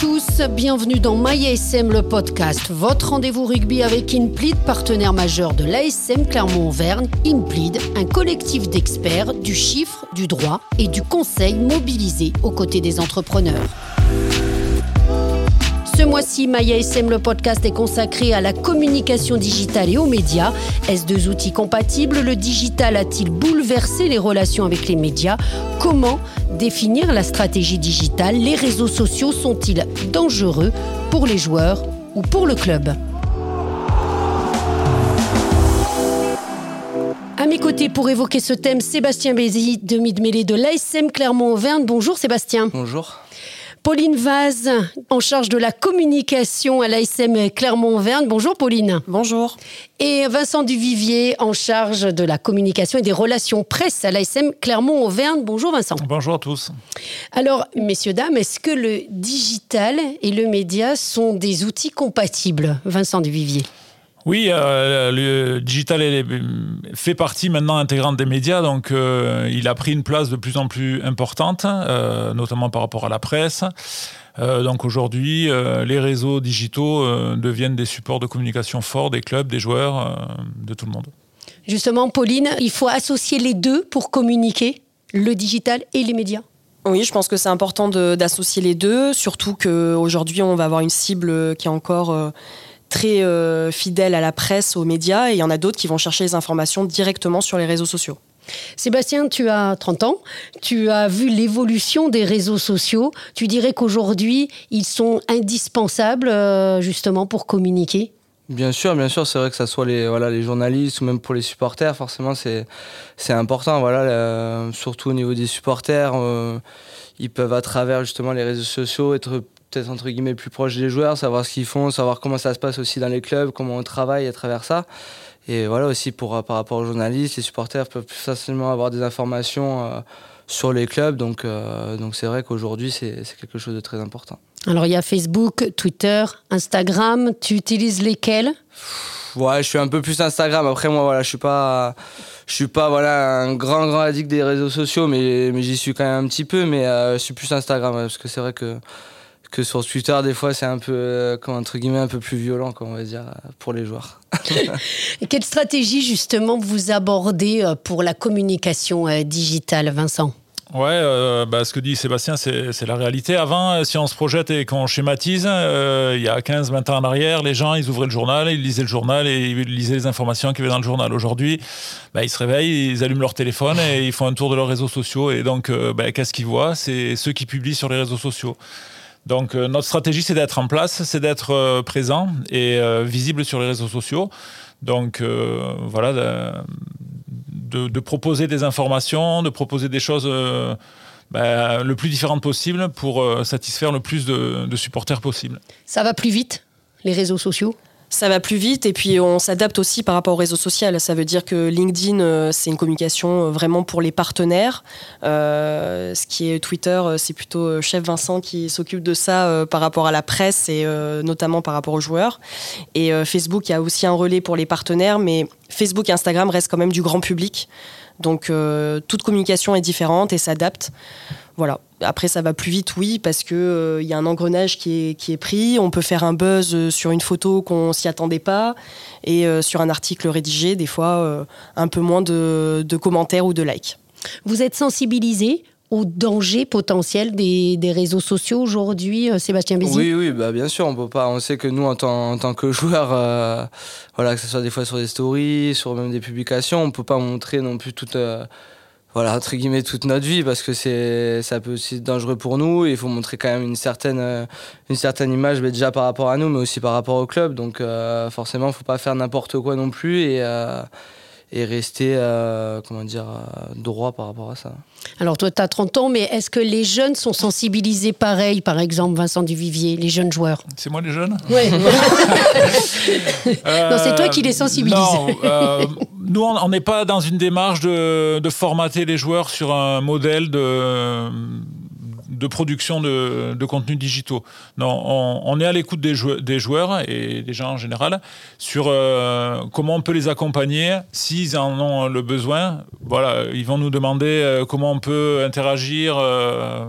tous, bienvenue dans MyASM le podcast, votre rendez-vous rugby avec Inplead, partenaire majeur de l'ASM Clermont-Auvergne. Inplead, un collectif d'experts du chiffre, du droit et du conseil mobilisé aux côtés des entrepreneurs. Ce mois-ci, Maya SM, le podcast est consacré à la communication digitale et aux médias. Est-ce deux outils compatibles? Le digital a-t-il bouleversé les relations avec les médias? Comment définir la stratégie digitale Les réseaux sociaux sont-ils dangereux pour les joueurs ou pour le club? À mes côtés pour évoquer ce thème, Sébastien Bézi, demi-mêlée de l'ASM Clermont-Auvergne. Bonjour Sébastien. Bonjour. Pauline Vaz, en charge de la communication à l'ASM Clermont-Auvergne. Bonjour Pauline. Bonjour. Et Vincent Duvivier, en charge de la communication et des relations presse à l'ASM Clermont-Auvergne. Bonjour Vincent. Bonjour à tous. Alors, messieurs, dames, est-ce que le digital et le média sont des outils compatibles Vincent Duvivier? Oui, euh, le digital fait partie maintenant intégrante des médias, donc euh, il a pris une place de plus en plus importante, euh, notamment par rapport à la presse. donc aujourd'hui, les réseaux digitaux deviennent des supports de communication forts des clubs, des joueurs, de tout le monde. Justement, Pauline, il faut associer les deux pour communiquer, le digital et les médias oui, je pense que c'est important d'associer les deux, surtout qu'aujourd'hui, on va avoir une cible qui est encore très euh, fidèles à la presse, aux médias, et il y en a d'autres qui vont chercher les informations directement sur les réseaux sociaux. Sébastien, tu as 30 ans, tu as vu l'évolution des réseaux sociaux. Tu dirais qu'aujourd'hui, ils sont indispensables euh, justement pour communiquer? Bien sûr, bien sûr, c'est vrai que ça soit les, voilà, les journalistes ou même pour les supporters, forcément c'est, c'est important. Voilà, surtout au niveau des supporters, euh, ils peuvent à travers justement les réseaux sociaux être peut-être entre guillemets plus proche des joueurs, savoir ce qu'ils font, savoir comment ça se passe aussi dans les clubs, comment on travaille à travers ça. Et voilà aussi pour, par rapport aux journalistes, les supporters peuvent plus facilement avoir des informations euh, sur les clubs. Donc euh, donc c'est vrai qu'aujourd'hui c'est quelque chose de très important. Alors il y a Facebook, Twitter, Instagram. Tu utilises lesquels? Ouais, je suis un peu plus Instagram. Après moi voilà, je suis pas je suis pas voilà un grand grand addict des réseaux sociaux, mais mais j'y suis quand même un petit peu. Mais euh, je suis plus Instagram parce que c'est vrai que que sur Twitter, des fois, c'est un peu, euh, entre guillemets, un peu plus violent, on va dire, pour les joueurs. Et quelle stratégie, justement, vous abordez euh, pour la communication euh, digitale, Vincent? Ouais, bah, ce que dit Sébastien, c'est la réalité. Avant, si on se projette et qu'on schématise, il y a 15-20 ans en arrière, les gens, ils ouvraient le journal, ils lisaient le journal et ils lisaient les informations qui avaient dans le journal. Aujourd'hui, bah, ils se réveillent, ils allument leur téléphone et ils font un tour de leurs réseaux sociaux. Et donc, bah, qu'est-ce qu'ils voient? C'est ceux qui publient sur les réseaux sociaux. Donc euh, notre stratégie, c'est d'être en place, c'est d'être euh, présent et euh, visible sur les réseaux sociaux. Donc voilà, de, proposer des informations, de proposer des choses ben, le plus différentes possible pour satisfaire le plus de supporters possible. Ça va plus vite, les réseaux sociaux? Ça va plus vite et puis on s'adapte aussi par rapport au réseau social. Ça veut dire que LinkedIn, euh, c'est une communication euh, vraiment pour les partenaires. Euh, ce qui est Twitter, c'est plutôt Chef Vincent qui s'occupe de ça par rapport à la presse et notamment par rapport aux joueurs. Et Facebook, a aussi un relais pour les partenaires, mais Facebook et Instagram restent quand même du grand public. Donc toute communication est différente et s'adapte. Voilà. Après, ça va plus vite, oui, parce qu'il euh, y a un engrenage qui est, qui est pris. On peut faire un buzz euh, sur une photo qu'on s'y attendait pas. Et euh, sur un article rédigé, des fois, un peu moins de, commentaires ou de likes. Vous êtes sensibilisé au danger potentiel des, réseaux sociaux aujourd'hui, Sébastien Bézi Oui, oui, bah bien sûr. On peut pas. On sait que nous, en tant, que joueurs, voilà, que ce soit des fois sur des stories, sur même des publications, on peut pas montrer non plus toute voilà, entre guillemets, toute notre vie parce que c'est, ça peut aussi être dangereux pour nous. Il faut montrer quand même une certaine, euh, une certaine image, mais déjà par rapport à nous, mais aussi par rapport au club. Donc, euh, forcément, il ne faut pas faire n'importe quoi non plus. Euh, et rester euh, comment dire, euh, droit par rapport à ça. Alors toi, tu as 30 ans, mais est-ce que les jeunes sont sensibilisés pareil, par exemple Vincent Duvivier, les jeunes joueurs? C'est moi les jeunes? Oui. non, c'est toi qui les sensibilises. Non, euh, nous, on n'est pas dans une démarche de, de, formater les joueurs sur un modèle de de production de, de contenus digitaux. Non, on, est à l'écoute des, joueurs et des gens en général sur euh, comment on peut les accompagner s'ils en ont le besoin. Voilà, ils vont nous demander euh, comment on peut interagir. Euh,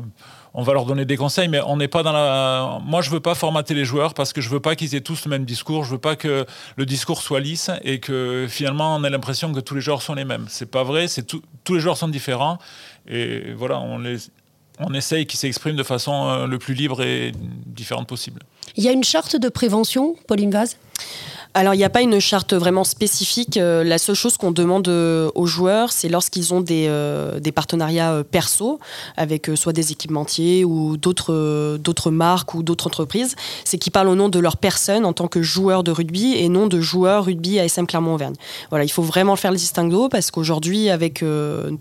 on va leur donner des conseils, mais on n'est pas dans la. Moi, je veux pas formater les joueurs parce que je veux pas qu'ils aient tous le même discours. Je veux pas que le discours soit lisse et que finalement on ait l'impression que tous les joueurs sont les mêmes. C'est pas vrai. C'est tous les joueurs sont différents et voilà, on les on essaye qu'ils s'expriment de façon euh, le plus libre et différente possible. Il y a une charte de prévention, Pauline Vaz? Alors, il n'y a pas une charte vraiment spécifique. Euh, la seule chose qu'on demande euh, aux joueurs, c'est lorsqu'ils ont des, euh, partenariats perso avec soit des équipementiers ou d'autres marques ou d'autres entreprises, c'est qu'ils parlent au nom de leur personne en tant que joueur de rugby et non de joueur rugby à SM Clermont-Auvergne. Voilà, il faut vraiment faire le distinguo parce qu'aujourd'hui, avec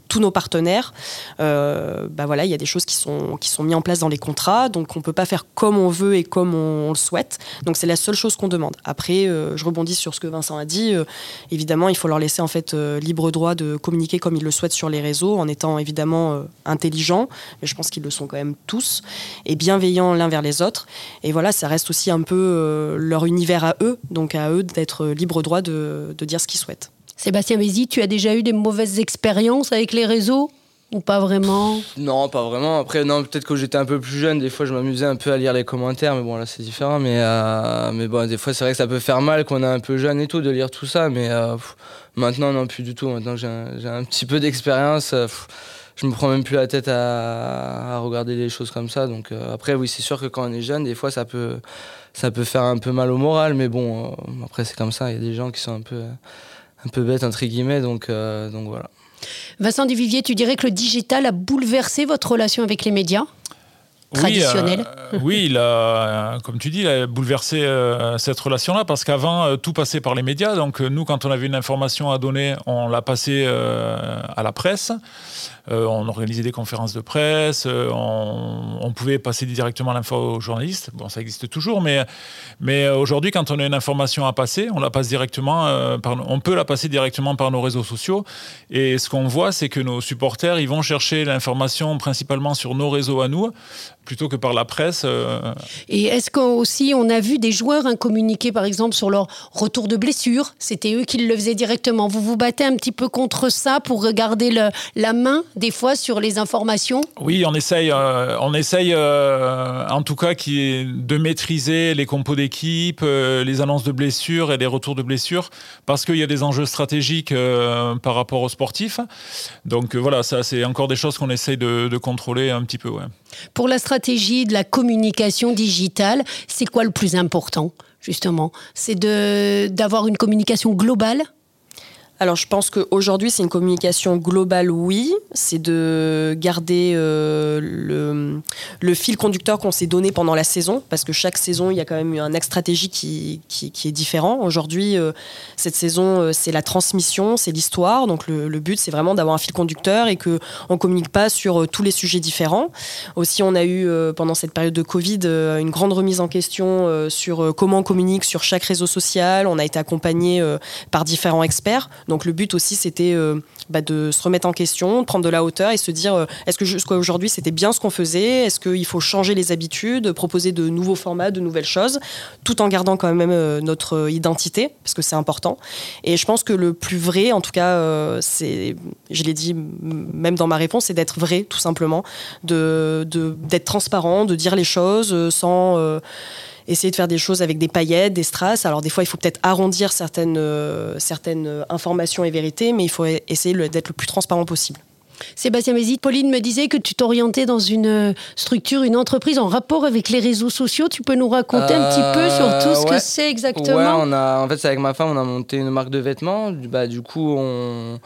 tous nos partenaires, bah voilà, il y a des choses qui sont, mises en place dans les contrats, donc on ne peut pas faire comme on veut et comme on, le souhaite. Donc c'est la seule chose qu'on demande. Après, je rebondis sur ce que Vincent a dit. Euh, évidemment, il faut leur laisser en fait euh, libre droit de communiquer comme ils le souhaitent sur les réseaux, en étant évidemment euh, intelligents, mais je pense qu'ils le sont quand même tous, et bienveillants l'un vers les autres. Et voilà, ça reste aussi un peu leur univers à eux, donc à eux d'être libre droit de, dire ce qu'ils souhaitent. Sébastien Vézy, tu as déjà eu des mauvaises expériences avec les réseaux? Ou pas vraiment Non, pas vraiment. Après, non, peut-être que j'étais un peu plus jeune, des fois je m'amusais un peu à lire les commentaires, mais bon, là c'est différent. Mais, euh, mais bon, des fois c'est vrai que ça peut faire mal quand on est un peu jeune et tout de lire tout ça. Mais euh, maintenant, non, plus du tout. Maintenant j'ai un, petit peu d'expérience, euh, je me prends même plus la tête à, regarder les choses comme ça. Donc après, oui, c'est sûr que quand on est jeune, des fois ça peut, ça peut faire un peu mal au moral. Mais bon, après c'est comme ça. Il y a des gens qui sont un peu, un peu bêtes, entre guillemets. Donc, donc voilà. Vincent Duvivier, tu dirais que le digital a bouleversé votre relation avec les médias traditionnels Oui, euh, oui il a, comme tu dis, il a bouleversé euh, cette relation-là parce qu'avant, euh, tout passait par les médias. Donc, nous, quand on avait une information à donner, on l'a passée à la presse. Euh, on organisait des conférences de presse, euh, on, pouvait passer directement l'info aux journalistes. Bon, ça existe toujours, mais, mais aujourd'hui, quand on a une information à passer, on la passe directement, euh, par, on peut la passer directement par nos réseaux sociaux. Et ce qu'on voit, c'est que nos supporters, ils vont chercher l'information principalement sur nos réseaux à nous, plutôt que par la presse. Et est-ce qu'aussi on a vu des joueurs communiquer par exemple sur leur retour de blessure? C'était eux qui le faisaient directement. Vous vous battez un petit peu contre ça pour regarder le, la main des fois sur les informations? Oui, on essaye, euh, on essaye euh, en tout cas qui de maîtriser les compos d'équipe, euh, les annonces de blessures et les retours de blessures, parce qu'il y a des enjeux stratégiques par rapport aux sportifs. Donc voilà, ça c'est encore des choses qu'on essaye de, contrôler un petit peu. Pour la stratégie de la communication digitale, c'est quoi le plus important justement? C'est d'avoir une communication globale? Alors je pense qu'aujourd'hui c'est une communication globale, oui. C'est de garder euh, le, fil conducteur qu'on s'est donné pendant la saison, parce que chaque saison il y a quand même un axe stratégique qui, qui, est différent. Aujourd'hui, euh, cette saison euh, c'est la transmission, c'est l'histoire. Donc le, le but c'est vraiment d'avoir un fil conducteur et qu'on ne communique pas sur tous les sujets différents. Aussi on a eu pendant cette période de Covid une grande remise en question sur comment on communique sur chaque réseau social. On a été accompagné par différents experts. Donc le but aussi, c'était euh, bah, de se remettre en question, de prendre de la hauteur et se dire euh, est-ce que jusqu'à aujourd'hui c'était bien ce qu'on faisait? Est-ce qu'il faut changer les habitudes, proposer de nouveaux formats, de nouvelles choses, tout en gardant quand même euh, notre identité, parce que c'est important. Et je pense que le plus vrai, en tout cas, c'est, je l'ai dit même dans ma réponse, c'est d'être vrai, tout simplement, de, d'être transparent, de dire les choses sans essayer de faire des choses avec des paillettes, des strass. Alors des fois, il faut peut-être arrondir certaines, euh, certaines informations et vérités, mais il faut essayer d'être le plus transparent possible. Sébastien Mézit, Pauline me disait que tu t'orientais dans une structure, une entreprise en rapport avec les réseaux sociaux. Tu peux nous raconter un petit peu sur tout ce que c'est exactement? Ouais, on a, en fait, c'est avec ma femme, on a monté une marque de vêtements. Bah, du coup, on,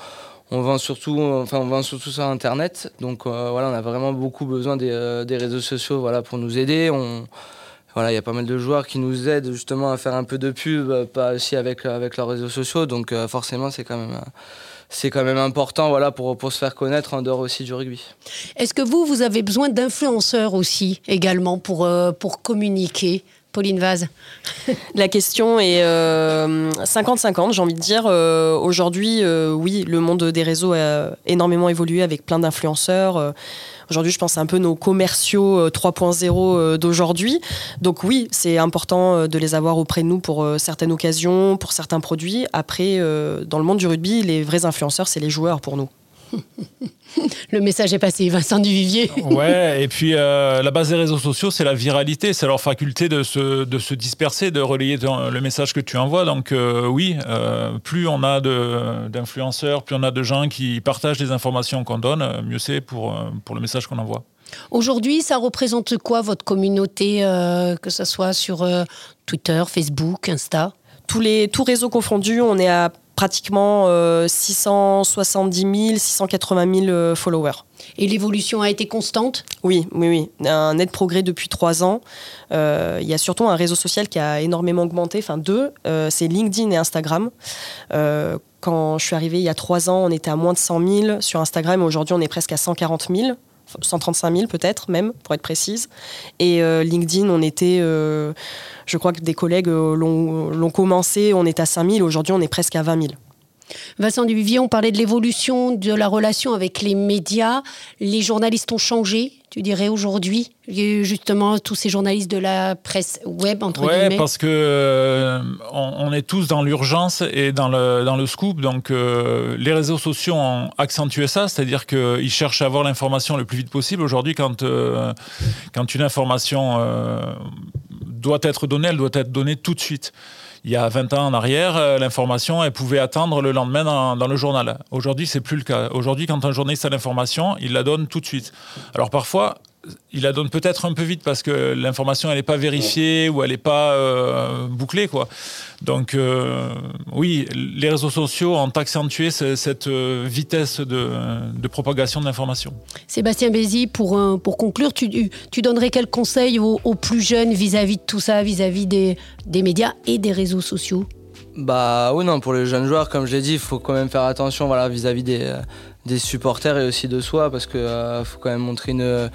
on vend surtout, enfin, on vend surtout sur Internet. Donc euh, voilà, on a vraiment beaucoup besoin des, euh, des réseaux sociaux, voilà, pour nous aider. On, voilà, il y a pas mal de joueurs qui nous aident justement à faire un peu de pub, euh, pas aussi avec, euh, avec leurs réseaux sociaux. Donc euh, forcément, c'est quand même quand même important voilà, pour, pour se faire connaître en dehors aussi du rugby. Est-ce que vous, vous avez besoin d'influenceurs aussi également pour, pour communiquer? Pauline Vaz La question est 50-50, j'ai envie de dire. Aujourd'hui, oui, le monde des réseaux a énormément évolué avec plein d'influenceurs. Aujourd'hui, je pense un peu nos commerciaux 3.0 euh, euh, d'aujourd'hui. Donc oui, c'est important euh, de les avoir auprès de nous pour certaines occasions, pour certains produits. Après, dans le monde du rugby, les vrais influenceurs, c'est les joueurs pour nous. Le message est passé, Vincent Duvivier. ouais, et puis euh, la base des réseaux sociaux, c'est la viralité, c'est leur faculté de se, de se disperser, de relayer le message que tu envoies. Donc euh, oui, euh, plus on a d'influenceurs, plus on a de gens qui partagent les informations qu'on donne, mieux c'est pour, pour le message qu'on envoie. Aujourd'hui, ça représente quoi votre communauté, que ce soit sur Twitter, Facebook, Insta? Tous les tous réseaux confondus, on est à pratiquement 670 000, 680 000 followers. Et l'évolution a été constante? Oui, oui, oui. Un net progrès depuis trois ans. Euh, il y a surtout un réseau social qui a énormément augmenté, enfin deux, euh, c'est LinkedIn et Instagram. Euh, quand je suis arrivée il y a trois ans, on était à moins de 100 000 sur Instagram, aujourd'hui on est presque à 140 000. 135 000 peut-être même, pour être précise. Et LinkedIn, on était, je crois que des collègues l'ont commencé, on est à 5 000, aujourd'hui on est presque à 20 000. Vincent Duvivier, on parlait de l'évolution de la relation avec les médias. Les journalistes ont changé, tu dirais, aujourd'hui? Justement, tous ces journalistes de la presse web, entre ouais, guillemets. parce que euh, on, est tous dans l'urgence et dans le, dans le scoop. Donc, euh, les réseaux sociaux ont accentué ça, c'est-à-dire qu'ils cherchent à avoir l'information le plus vite possible. Aujourd'hui, quand, euh, quand une information doit être donnée, elle doit être donnée tout de suite il y a 20 ans en arrière, euh, l'information, elle pouvait attendre le lendemain dans, le journal. Aujourd'hui, c'est plus le cas. Aujourd'hui, quand un journaliste a l'information, il la donne tout de suite. Alors parfois, il la donne peut-être un peu vite parce que l'information elle n'est pas vérifiée ou elle n'est pas euh, bouclée quoi. Donc euh, oui, les réseaux sociaux ont accentué cette vitesse de, propagation de l'information. Sébastien Bézi, pour, pour conclure, tu, tu donnerais quel conseil aux, plus jeunes vis-à-vis de tout ça, vis-à-vis des, des médias et des réseaux sociaux bah oui non pour les jeunes joueurs comme je l'ai dit il faut quand même faire attention voilà vis-à-vis des, des supporters et aussi de soi parce que faut quand même montrer une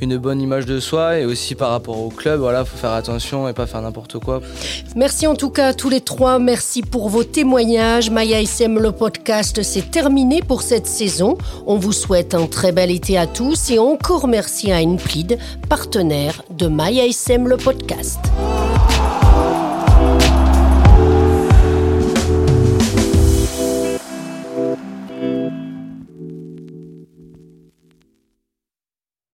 une bonne image de soi et aussi par rapport au club, voilà, faut faire attention et pas faire n'importe quoi. Merci en tout cas à tous les trois, merci pour vos témoignages. Maya SM le podcast c'est terminé pour cette saison. On vous souhaite un très bel été à tous et encore merci à Inplid, partenaire de Maya SM le podcast.